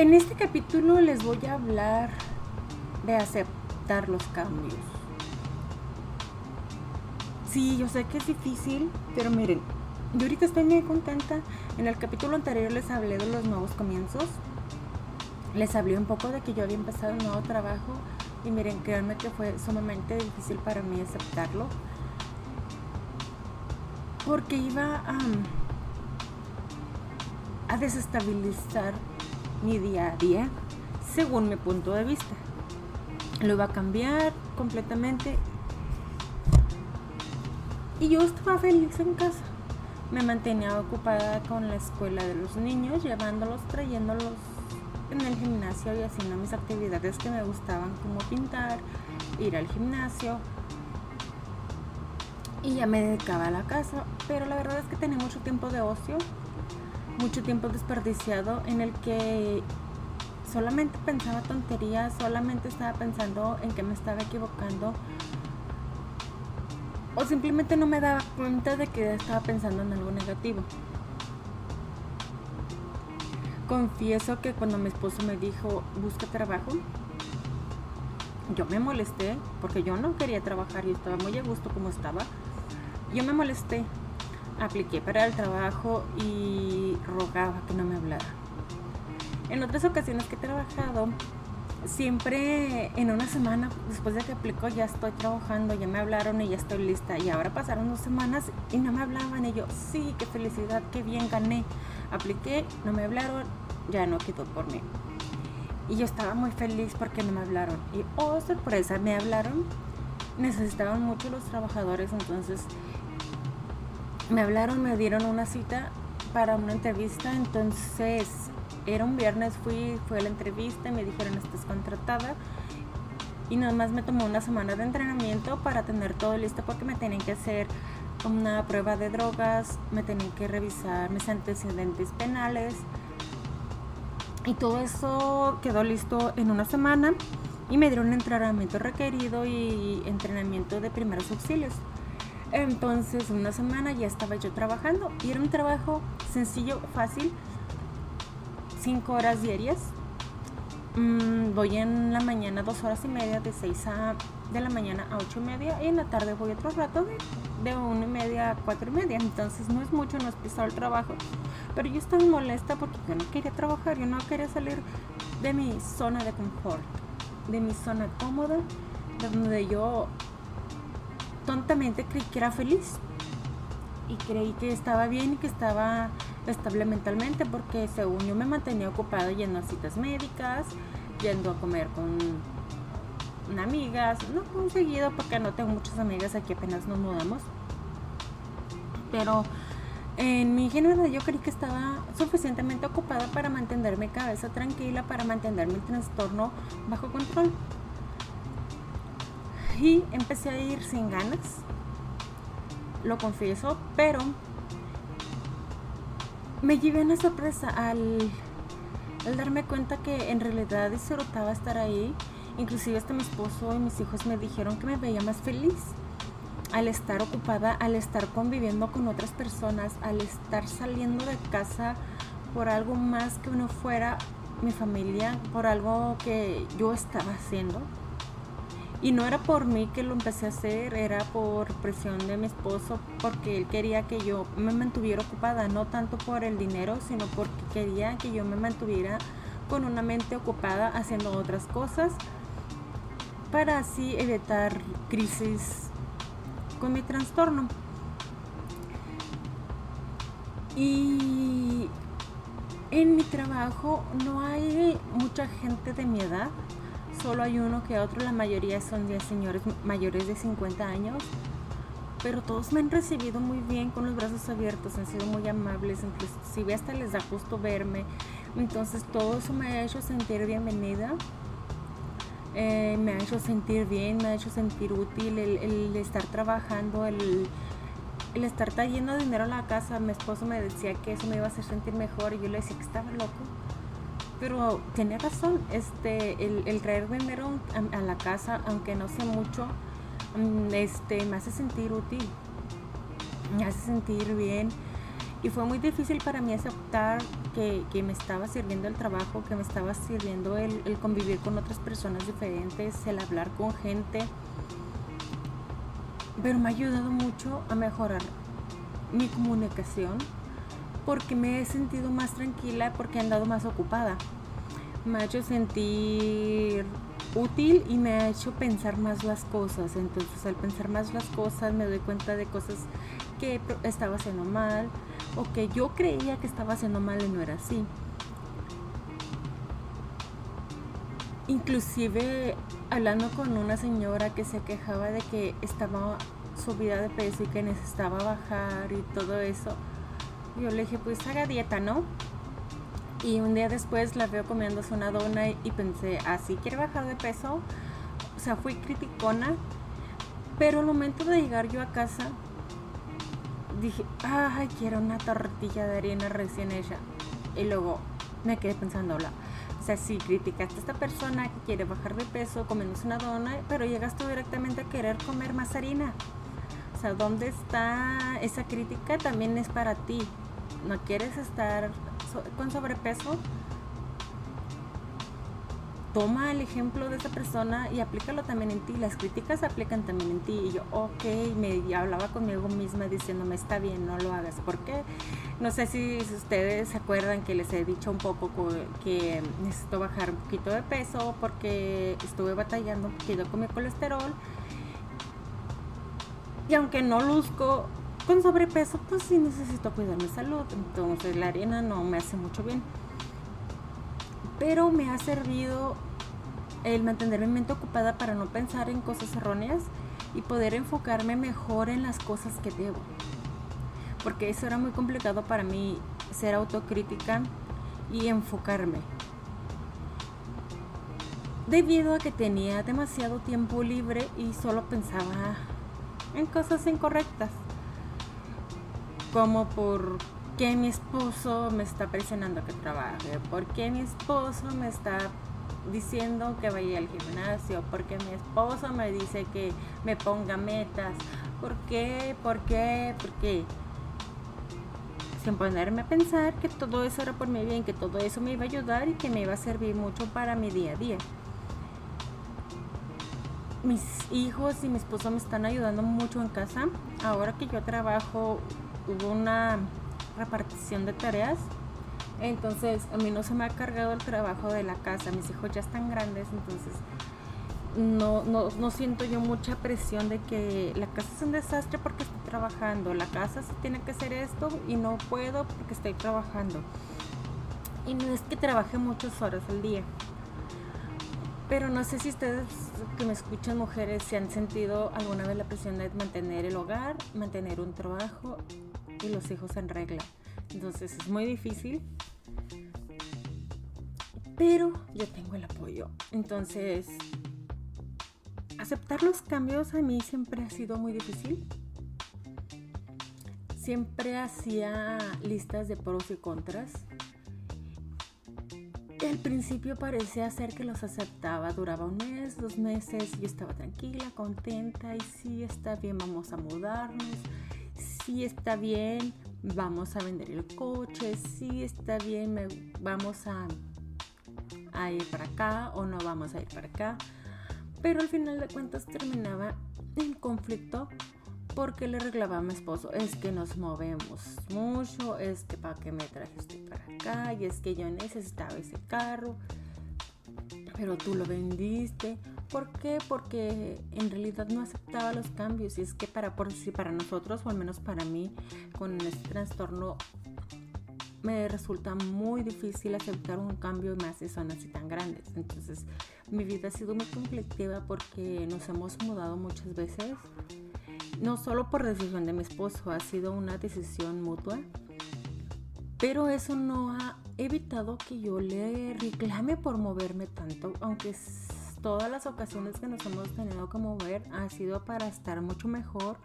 En este capítulo les voy a hablar de aceptar los cambios. Sí, yo sé que es difícil, pero miren, yo ahorita estoy muy contenta. En el capítulo anterior les hablé de los nuevos comienzos. Les hablé un poco de que yo había empezado un nuevo trabajo y miren, créanme que fue sumamente difícil para mí aceptarlo porque iba a, desestabilizar mi día a día según mi punto de vista. Lo iba a cambiar completamente. Y yo estaba feliz en casa. Me mantenía ocupada con la escuela de los niños, llevándolos, trayéndolos en el gimnasio y haciendo mis actividades que me gustaban, como pintar, ir al gimnasio, y ya me dedicaba a la casa, pero la verdad es que tenía mucho tiempo de ocio, mucho tiempo desperdiciado en el que solamente pensaba tonterías, solamente estaba pensando en que me estaba equivocando o simplemente no me daba cuenta de que estaba pensando en algo negativo. Confieso que cuando mi esposo me dijo, busca trabajo, yo me molesté porque yo no quería trabajar y estaba muy a gusto como estaba. Yo me molesté, apliqué para el trabajo y rogaba que no me hablara. En otras ocasiones que he trabajado, siempre en una semana después de que aplico ya estoy trabajando, ya me hablaron y ya estoy lista. Y ahora pasaron dos semanas y no me hablaban. Y yo, sí, qué felicidad, qué bien gané. Apliqué, no me hablaron, ya no quedó por mí. Y yo estaba muy feliz porque no me hablaron. Y oh, sorpresa, me hablaron. Necesitaban mucho los trabajadores, entonces me hablaron, me dieron una cita para una entrevista, entonces era un viernes, fui, fui a la entrevista me dijeron estás contratada y nada más me tomó una semana de entrenamiento para tener todo listo porque me tenían que hacer una prueba de drogas, me tenían que revisar mis antecedentes penales y todo eso quedó listo en una semana y me dieron entrenamiento requerido y entrenamiento de primeros auxilios. Entonces, una semana ya estaba yo trabajando y era un trabajo sencillo, fácil, cinco horas diarias. Mm, voy en la mañana dos horas y media, de seis a, de la mañana a ocho y media, y en la tarde voy otro rato de, de una y media a cuatro y media. Entonces, no es mucho, no es pesado el trabajo. Pero yo estaba molesta porque yo no quería trabajar, yo no quería salir de mi zona de confort, de mi zona cómoda, donde yo tontamente creí que era feliz y creí que estaba bien y que estaba estable mentalmente porque según yo me mantenía ocupada yendo a citas médicas, yendo a comer con amigas, no muy seguido porque no tengo muchas amigas aquí apenas nos mudamos. Pero en mi ingenuidad yo creí que estaba suficientemente ocupada para mantener mi cabeza tranquila, para mantener mi trastorno bajo control y empecé a ir sin ganas, lo confieso, pero me llevé una sorpresa al, al darme cuenta que en realidad disfrutaba estar ahí. Inclusive hasta mi esposo y mis hijos me dijeron que me veía más feliz al estar ocupada, al estar conviviendo con otras personas, al estar saliendo de casa por algo más que uno fuera mi familia, por algo que yo estaba haciendo. Y no era por mí que lo empecé a hacer, era por presión de mi esposo, porque él quería que yo me mantuviera ocupada, no tanto por el dinero, sino porque quería que yo me mantuviera con una mente ocupada haciendo otras cosas para así evitar crisis con mi trastorno. Y en mi trabajo no hay mucha gente de mi edad, solo hay uno que otro, la mayoría son de señores mayores de 50 años, pero todos me han recibido muy bien, con los brazos abiertos, han sido muy amables, inclusive hasta les da gusto verme. Entonces todo eso me ha hecho sentir bienvenida. Eh, me ha hecho sentir bien, me ha hecho sentir útil el, estar trabajando, el, el, estar trayendo dinero a la casa. Mi esposo me decía que eso me iba a hacer sentir mejor y yo le decía que estaba loco. Pero tenía razón, este, el, traer dinero a, a, la casa, aunque no sea mucho, mm, este, me hace sentir útil, me hace sentir bien y fue muy difícil para mí aceptar que, me estaba sirviendo el trabajo, que me estaba sirviendo el, convivir con otras personas diferentes, el hablar con gente. Pero me ha ayudado mucho a mejorar mi comunicación porque me he sentido más tranquila porque he andado más ocupada. Me ha hecho sentir útil y me ha hecho pensar más las cosas. Entonces al pensar más las cosas me doy cuenta de cosas que estaba haciendo mal o que yo creía que estaba haciendo mal y no era así. Inclusive hablando con una señora que se quejaba de que estaba subida de peso y que necesitaba bajar y todo eso, yo le dije, pues haga dieta, ¿no? Y un día después la veo comiéndose una dona y pensé, ¿así quiere bajar de peso? O sea, fui criticona, pero al momento de llegar yo a casa, dije, ay, quiero una tortilla de harina recién hecha. Y luego me quedé pensando, o sea, si criticaste a esta persona que quiere bajar de peso comiéndose una dona, pero llegas tú directamente a querer comer más harina. O sea, ¿dónde está esa crítica? También es para ti. ¿No quieres estar con sobrepeso? toma el ejemplo de esa persona y aplícalo también en ti. Las críticas se aplican también en ti. Y yo, ok, me hablaba conmigo misma diciéndome, está bien, no lo hagas. ¿Por qué? No sé si ustedes se acuerdan que les he dicho un poco que necesito bajar un poquito de peso porque estuve batallando un poquito con mi colesterol. Y aunque no luzco con sobrepeso, pues sí necesito cuidar mi salud. Entonces la harina no me hace mucho bien pero me ha servido el mantener mi mente ocupada para no pensar en cosas erróneas y poder enfocarme mejor en las cosas que debo. Porque eso era muy complicado para mí, ser autocrítica y enfocarme. Debido a que tenía demasiado tiempo libre y solo pensaba en cosas incorrectas. Como por qué mi esposo me está presionando que trabaje? ¿Por qué mi esposo me está diciendo que vaya al gimnasio? ¿Por qué mi esposo me dice que me ponga metas? ¿Por qué? ¿Por qué? ¿Por qué? Sin ponerme a pensar que todo eso era por mi bien, que todo eso me iba a ayudar y que me iba a servir mucho para mi día a día. Mis hijos y mi esposo me están ayudando mucho en casa. Ahora que yo trabajo, hubo una repartición de tareas. Entonces, a mí no se me ha cargado el trabajo de la casa. Mis hijos ya están grandes, entonces no, no, no siento yo mucha presión de que la casa es un desastre porque estoy trabajando. La casa tiene que hacer esto y no puedo porque estoy trabajando. Y no es que trabaje muchas horas al día. Pero no sé si ustedes que me escuchan mujeres se han sentido alguna vez la presión de mantener el hogar, mantener un trabajo y los hijos en regla. Entonces es muy difícil. Pero yo tengo el apoyo. Entonces, aceptar los cambios a mí siempre ha sido muy difícil. Siempre hacía listas de pros y contras. Al principio parecía ser que los aceptaba. Duraba un mes, dos meses. Yo estaba tranquila, contenta y sí, está bien, vamos a mudarnos sí está bien, vamos a vender el coche, sí está bien, vamos a, a ir para acá o no vamos a ir para acá. Pero al final de cuentas terminaba en conflicto porque le reclamaba a mi esposo, es que nos movemos mucho, es que para qué me trajiste para acá, y es que yo necesitaba ese carro, pero tú lo vendiste, ¿Por qué? Porque en realidad no aceptaba los cambios y es que para, por, si para nosotros, o al menos para mí, con este trastorno, me resulta muy difícil aceptar un cambio más si son así tan grandes. Entonces, mi vida ha sido muy conflictiva porque nos hemos mudado muchas veces, no solo por decisión de mi esposo, ha sido una decisión mutua. Pero eso no ha evitado que yo le reclame por moverme tanto, aunque todas las ocasiones que nos hemos tenido que mover ha sido para estar mucho mejor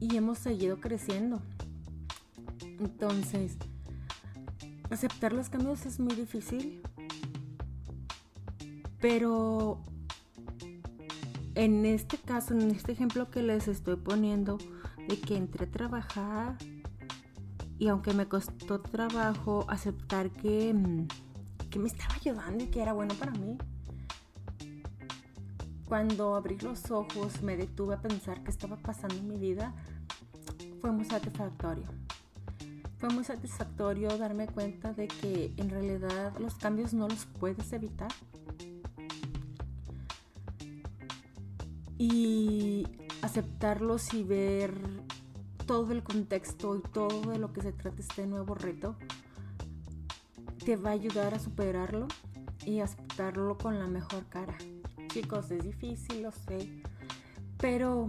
y hemos seguido creciendo. Entonces, aceptar los cambios es muy difícil, pero en este caso, en este ejemplo que les estoy poniendo, de que entré a trabajar y aunque me costó trabajo aceptar que, mm, que me estaba ayudando y que era bueno para mí, cuando abrí los ojos me detuve a pensar qué estaba pasando en mi vida, fue muy satisfactorio. Fue muy satisfactorio darme cuenta de que en realidad los cambios no los puedes evitar. Y aceptarlos y ver todo el contexto y todo de lo que se trata este nuevo reto te va a ayudar a superarlo y aceptarlo con la mejor cara. Chicos, es difícil, lo sé, pero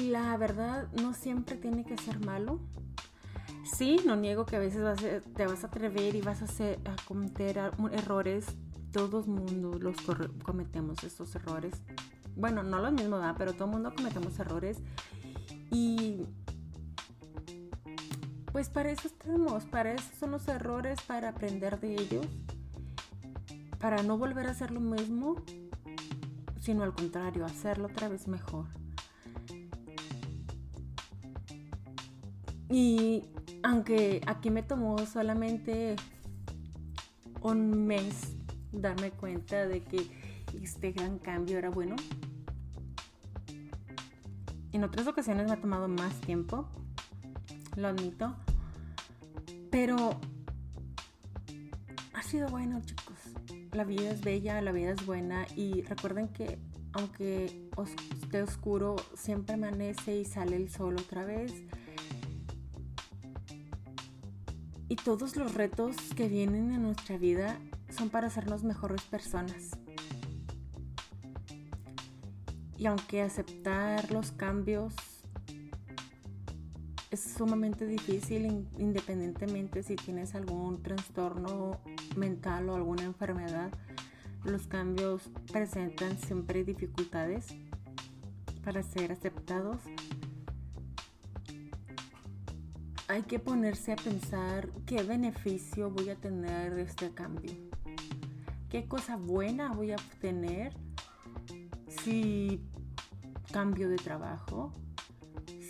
la verdad no siempre tiene que ser malo. Sí, no niego que a veces te vas a atrever y vas hacer, a cometer errores. Todo el mundo los cometemos estos errores. Bueno, no lo mismo, ¿verdad? pero todo mundo cometemos errores. Y pues para eso estamos, para eso son los errores, para aprender de ellos, para no volver a hacer lo mismo, sino al contrario, hacerlo otra vez mejor. Y aunque aquí me tomó solamente un mes darme cuenta de que este gran cambio era bueno, en otras ocasiones me ha tomado más tiempo, lo admito, pero ha sido bueno chicos. La vida es bella, la vida es buena y recuerden que aunque esté oscuro, siempre amanece y sale el sol otra vez Y todos los retos que vienen en nuestra vida son para hacernos mejores personas. Y aunque aceptar los cambios es sumamente difícil independientemente si tienes algún trastorno mental o alguna enfermedad, los cambios presentan siempre dificultades para ser aceptados hay que ponerse a pensar qué beneficio voy a tener de este cambio. ¿Qué cosa buena voy a obtener si cambio de trabajo?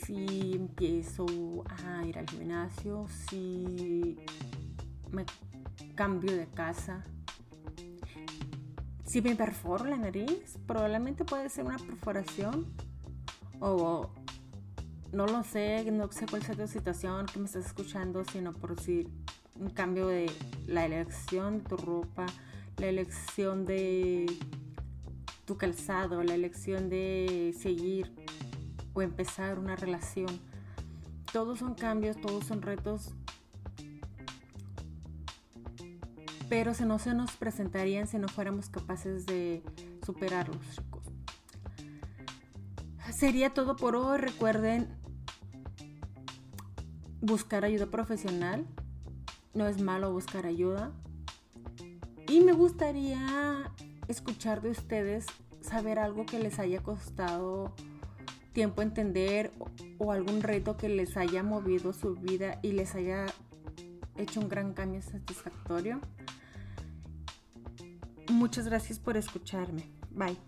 Si empiezo a ir al gimnasio, si me cambio de casa, si me perforo la nariz, probablemente puede ser una perforación o no lo sé, no sé cuál sea tu situación que me estás escuchando, sino por si un cambio de la elección de tu ropa, la elección de tu calzado, la elección de seguir o empezar una relación. Todos son cambios, todos son retos, pero si no se nos presentarían si no fuéramos capaces de superarlos, chicos. Sería todo por hoy. Recuerden buscar ayuda profesional. No es malo buscar ayuda. Y me gustaría escuchar de ustedes, saber algo que les haya costado tiempo entender o, algún reto que les haya movido su vida y les haya hecho un gran cambio satisfactorio. Muchas gracias por escucharme. Bye.